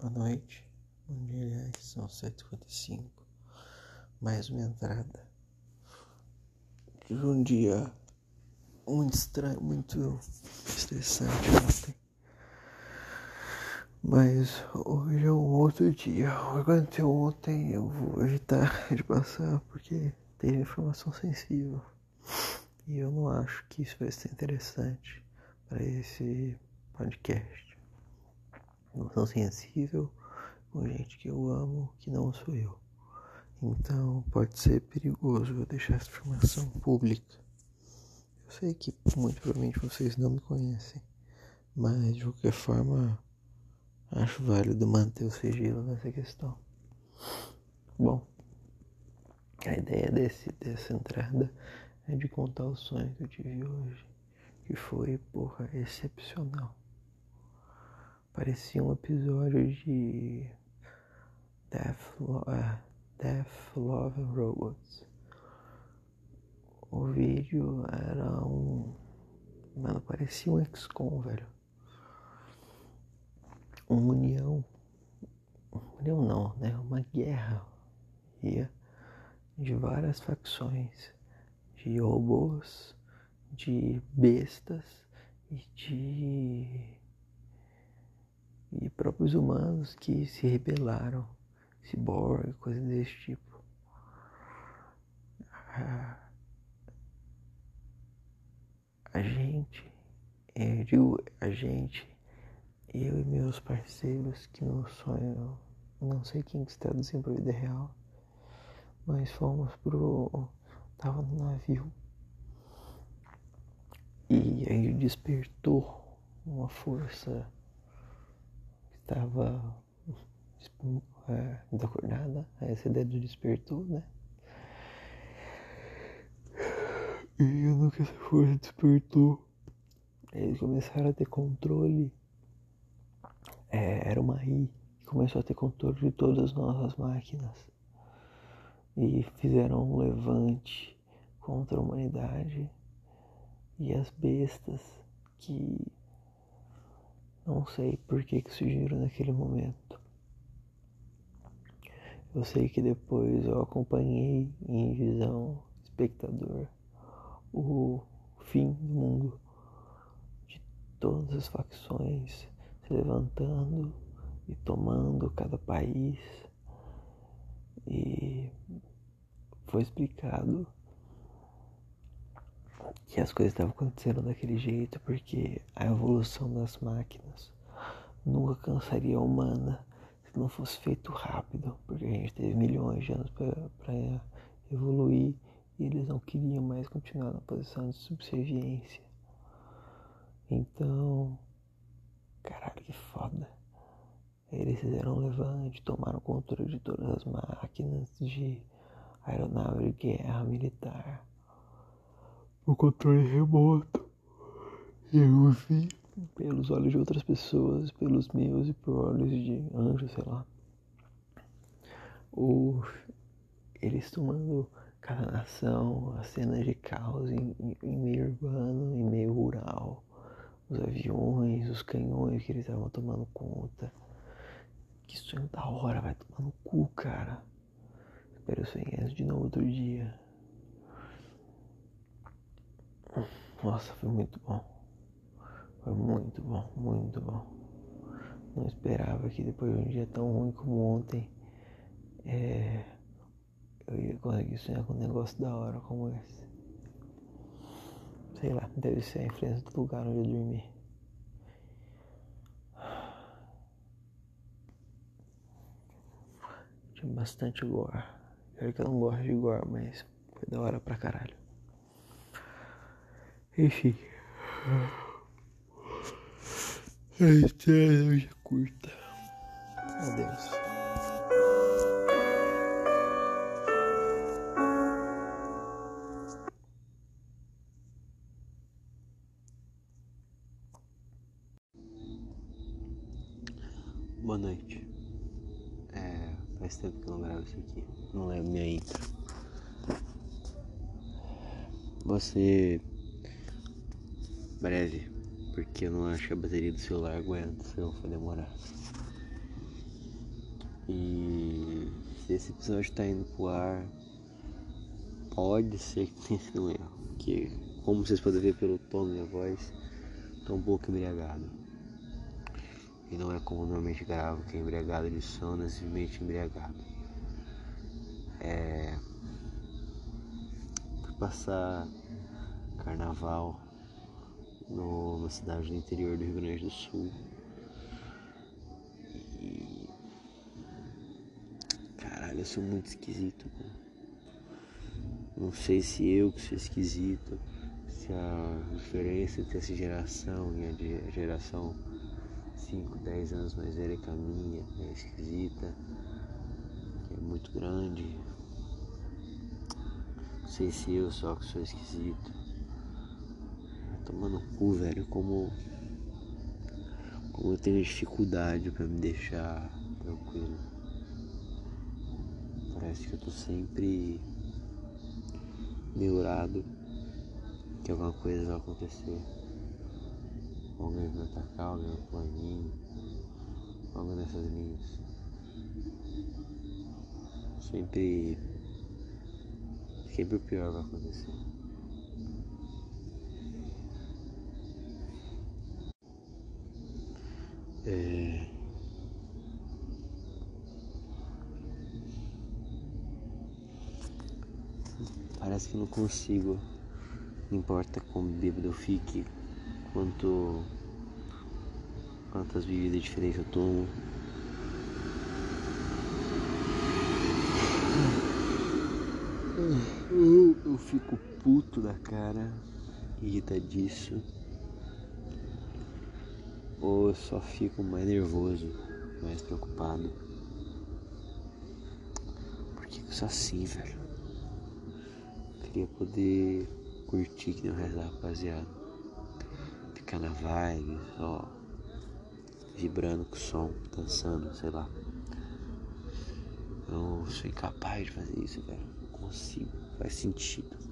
Boa noite. Bom dia, aliás, são 7h55. Mais uma entrada. Tive um dia muito estranho, muito estressante ontem. Mas hoje é um outro dia. O que aconteceu ontem eu vou evitar de passar porque teve informação sensível. E eu não acho que isso vai ser interessante para esse podcast emoção sensível com gente que eu amo que não sou eu. Então pode ser perigoso eu deixar essa informação pública. Eu sei que muito provavelmente vocês não me conhecem, mas de qualquer forma acho válido manter o sigilo nessa questão. Bom, a ideia desse, dessa entrada é de contar o sonho que eu tive hoje, que foi, porra, excepcional. Parecia um episódio de Death, Lo uh, Death Love Robots. O vídeo era um. Mano, parecia um XCOM, velho. Uma união. União não, né? Uma guerra. Ia de várias facções. De robôs, de bestas e de e próprios humanos que se rebelaram, ciborgue, coisas desse tipo. A, gente, eu digo a gente, eu e meus parceiros que no sonho, não sei quem que se traduzindo para a vida real, mas fomos pro. tava no navio. E aí despertou uma força estava é, desacordada, essa ideia do despertou, né? E eu nunca essa força despertou. Eles começaram a ter controle. É, era uma I que começou a ter controle de todas as nossas máquinas. E fizeram um levante contra a humanidade e as bestas que não sei por que, que surgiram naquele momento. Eu sei que depois eu acompanhei em visão espectador o fim do mundo de todas as facções se levantando e tomando cada país e foi explicado que as coisas estavam acontecendo daquele jeito porque a evolução das máquinas nunca cansaria a humana se não fosse feito rápido, porque a gente teve milhões de anos para evoluir e eles não queriam mais continuar na posição de subserviência. Então, caralho, que foda. Eles fizeram um levante, tomaram controle de todas as máquinas de aeronave de guerra militar o controle remoto. E eu vi pelos olhos de outras pessoas, pelos meus e por olhos de anjos, sei lá. O, eles tomando cada nação, as cenas de caos em, em meio urbano, em meio rural, os aviões, os canhões que eles estavam tomando conta. Que sonho da hora, vai tomar no cu, cara. Espero sonhar isso de novo outro dia. Nossa, foi muito bom. Foi muito bom, muito bom. Não esperava que depois de um dia tão ruim como ontem, é, eu ia conseguir sonhar com um negócio da hora como esse. Sei lá, deve ser a influência do lugar onde eu dormi. Tinha bastante gore. Pior que eu não gosto de gore, mas foi da hora pra caralho. Enfim. A história hoje é curta. Adeus. Boa noite. É, faz tempo que eu não gravo isso aqui. Não lembro minha intro. Você breve, porque eu não acho que a bateria do celular aguenta, senão vai demorar. E se esse episódio tá indo pro ar, pode ser que tenha sido um erro. Porque, como vocês podem ver pelo tom da minha voz, tô um pouco embriagado. E não é como normalmente gravo, que é embriagado de sono, é simplesmente embriagado. É. Fui passar carnaval cidade do interior do Rio Grande do Sul. E. Caralho, eu sou muito esquisito. Não sei se eu que sou esquisito, se a diferença entre essa geração e a geração 5, 10 anos mais velha que a minha é esquisita, que é muito grande. Não sei se eu só que sou esquisito. Tomando cu, velho, como. Como eu tenho dificuldade para me deixar tranquilo. Parece que eu tô sempre neurado que alguma coisa vai acontecer. Alguém vai atacar, alguém vai pular em mim, algo nessas linhas. Sempre. Sempre o pior vai acontecer. É... Parece que não consigo. Não importa como bêbado eu fique, quanto quantas bebidas diferentes eu tomo. Eu, eu fico puto da cara, irritadiço. Ou só fico mais nervoso, mais preocupado. Por que eu sou assim, velho? Queria poder curtir que nem o resto da rapaziada. Ficar na vibe, só vibrando com o som, dançando, sei lá. Eu sou incapaz de fazer isso, velho. Não consigo, faz sentido.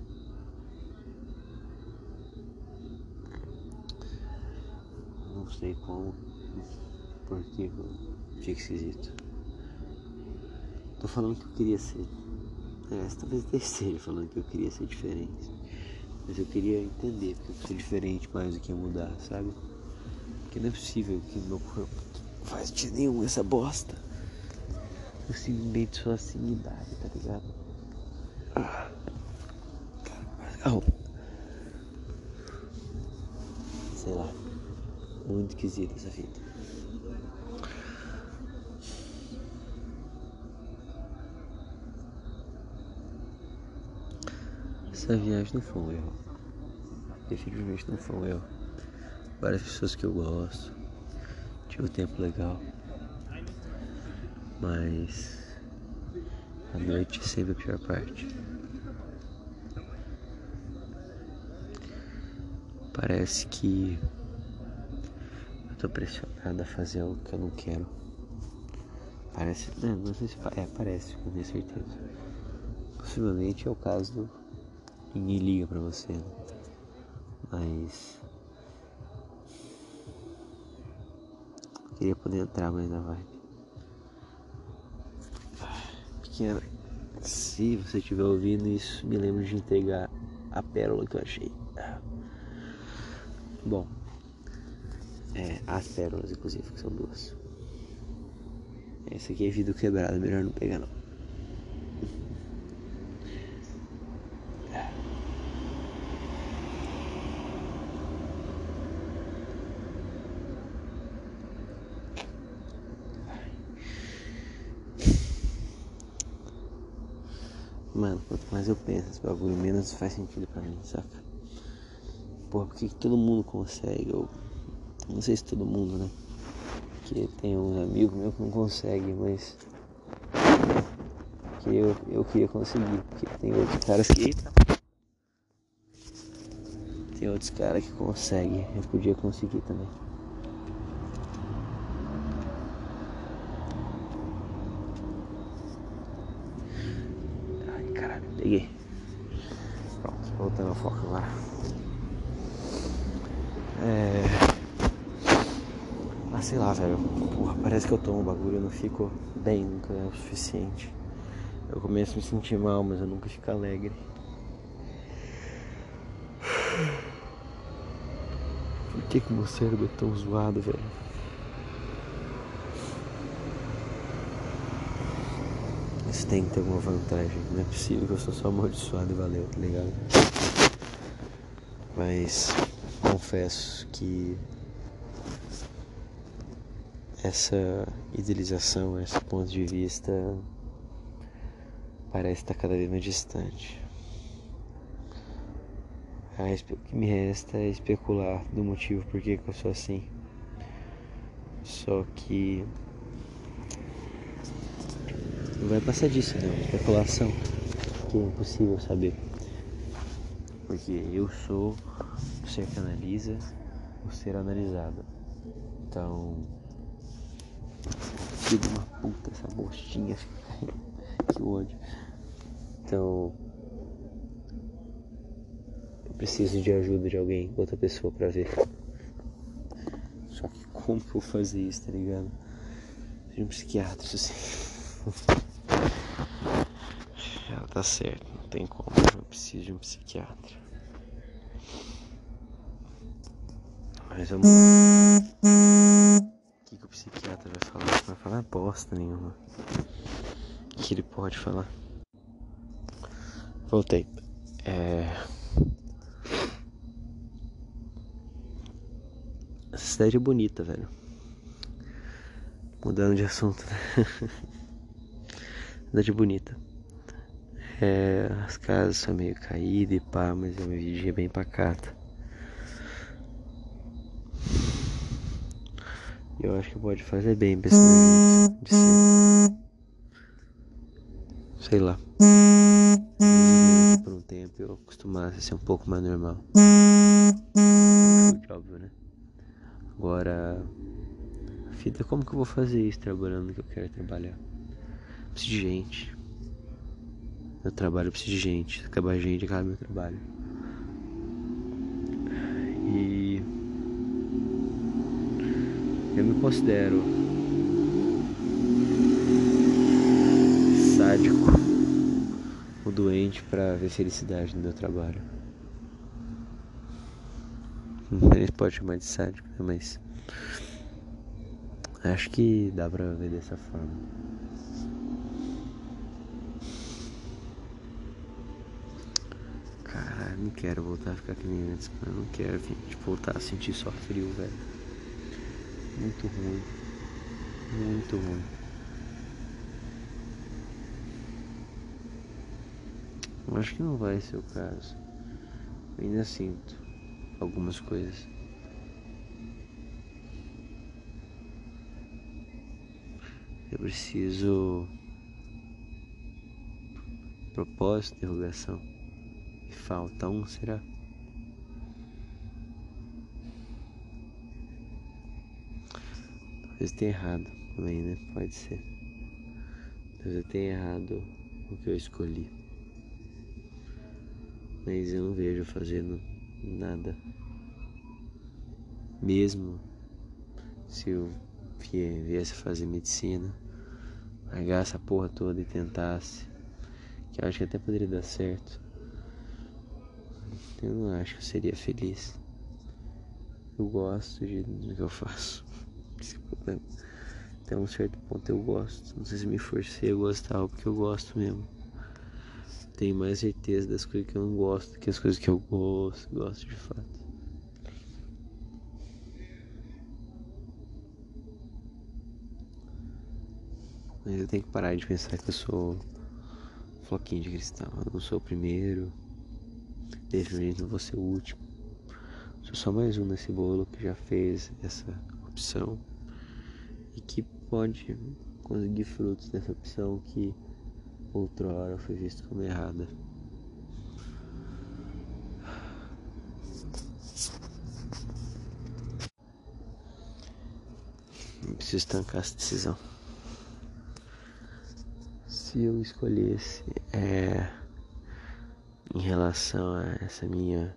Não sei como, porque fica esquisito. Tô falando que eu queria ser. É, talvez esteja falando que eu queria ser diferente. Mas eu queria entender porque eu sou diferente mais do que mudar, sabe? Porque não é possível que meu corpo faz de nenhum essa bosta. Eu simplesmente sou assim idade, tá ligado? Ah. Oh. Sei lá. Muito esquisita essa fita. Essa viagem não foi um erro. Definitivamente não foi um erro. Várias pessoas que eu gosto. Tive um tempo legal. Mas a noite é sempre a pior parte. Parece que tô pressionado a fazer algo que eu não quero. Parece. Não, não sei se. É, parece, com minha certeza. Possivelmente é o caso do ninguém liga pra você, né? Mas. Queria poder entrar mais na vibe. Pequena, se você estiver ouvindo isso, me lembro de entregar a pérola que eu achei. Bom, é, as pérolas, inclusive, que são duas. Essa aqui é vidro quebrado, melhor não pegar não. Mano, quanto mais eu penso esse bagulho, menos faz sentido pra mim, saca? Porra, por que, que todo mundo consegue? Eu não sei se todo mundo, né? Porque tem uns amigos meus que não conseguem, mas. Que eu, eu queria conseguir, porque tem outros caras que. Eita. Tem outros caras que conseguem, eu podia conseguir também. Peguei. Pronto, voltando ao foco agora. É... A sei lá, velho. Porra, parece que eu tomo bagulho eu não fico bem nunca é o suficiente. Eu começo a me sentir mal, mas eu nunca fico alegre. Por que, que meu cérebro é tão zoado, velho? Isso tem que ter alguma vantagem. Não é possível que eu sou só amaldiçoado e valeu, tá ligado? Mas confesso que essa idealização, esse ponto de vista parece estar cada vez mais distante. O que me resta é especular do motivo por que, eu sou assim. Só que não vai passar disso, não. Especulação que é impossível saber. Porque eu sou o ser que analisa o ser analisado. Então filho de uma puta, essa bostinha. que ódio. Então. Eu preciso de ajuda de alguém, outra pessoa pra ver. Só que como que eu vou fazer isso, tá ligado? De um psiquiatra, isso assim. Já tá certo, não tem como. Eu preciso de um psiquiatra. Mas vamos lá psiquiatra vai falar? Vai falar bosta nenhuma. O que ele pode falar? Voltei. É... Essa cidade é bonita, velho. Mudando de assunto, né? cidade bonita. É, as casas são meio caídas e pá, mas é uma vigia bem pacata. Eu acho que pode fazer bem pra esse meu jeito de ser. Sei lá. Por um tempo eu acostumasse a ser um pouco mais normal. Chute, óbvio, né? Agora, fita, como que eu vou fazer isso trabalhando que eu quero trabalhar? Preciso de gente. Meu trabalho precisa de gente. Se acabar gente, acaba meu trabalho. E eu me considero sádico ou doente para ver felicidade no meu trabalho. Ele pode chamar de sádico, né? mas acho que dá pra ver dessa forma. Caralho, não quero voltar a ficar que nem antes, Eu não quero tipo, voltar a sentir só frio, velho. Muito ruim. Muito ruim. Eu acho que não vai ser o caso. Eu ainda sinto algumas coisas. Eu preciso. Propósito, interrogação. E falta um, será? Talvez tenha errado também, né? Pode ser. Talvez eu tenha errado o que eu escolhi. Mas eu não vejo fazendo nada. Mesmo se eu viesse fazer medicina, largar essa porra toda e tentasse, que eu acho que até poderia dar certo. Eu não acho que eu seria feliz. Eu gosto de, do que eu faço. Até um certo ponto eu gosto. Não sei se me forcei a gostar porque eu gosto mesmo. Tenho mais certeza das coisas que eu não gosto que as coisas que eu gosto, gosto de fato. Mas eu tenho que parar de pensar que eu sou floquinho de cristal. Eu não sou o primeiro. Definitivamente não vou ser o último. Sou só mais um nesse bolo que já fez essa opção e que pode conseguir frutos dessa opção que outrora foi vista como errada. Não preciso estancar essa decisão. Se eu escolhesse é, em relação a essa minha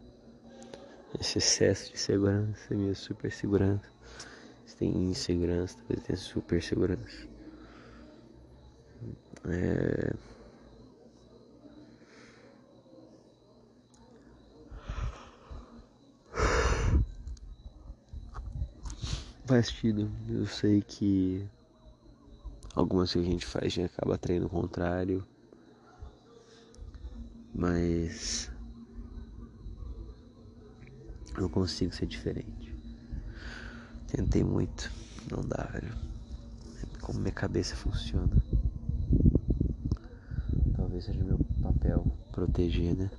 esse excesso de segurança, minha super segurança tem insegurança, talvez tenha super segurança. É... Fastido, eu sei que algumas que a gente faz gente acaba atraindo o contrário, mas eu consigo ser diferente. Tentei muito, não dá, velho. Como minha cabeça funciona. Talvez seja meu papel proteger, né?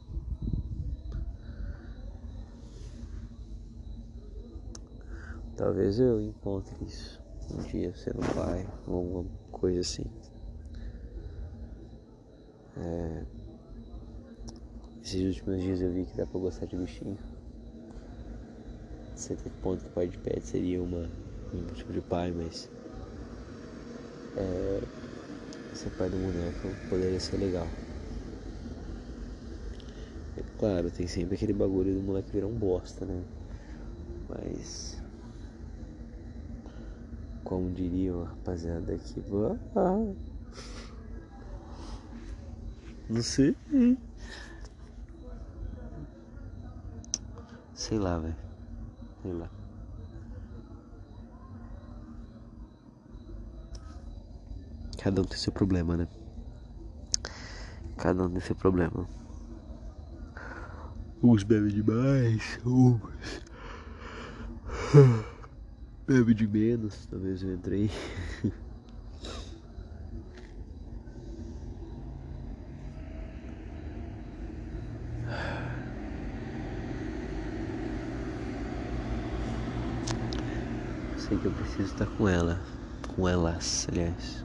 Talvez eu encontre isso um dia sendo pai ou alguma coisa assim. É... Esses últimos dias eu vi que dá pra gostar de bichinho. Que ponto que pai de pet seria uma, um tipo de pai, mas. É... Ser pai do boneco poderia ser legal. Claro, tem sempre aquele bagulho do moleque virar um bosta, né? Mas como diriam a rapaziada aqui. Não sei. Sei lá, velho. Lá. Cada um tem seu problema, né? Cada um tem seu problema. Uns bebem demais, uns bebe de menos, talvez eu entrei. Sei que eu preciso estar com ela, com elas, aliás.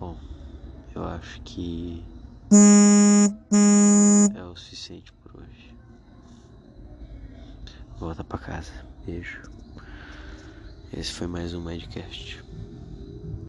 Bom, eu acho que é o suficiente por hoje. Volta pra casa. Beijo. Esse foi mais um Medcast.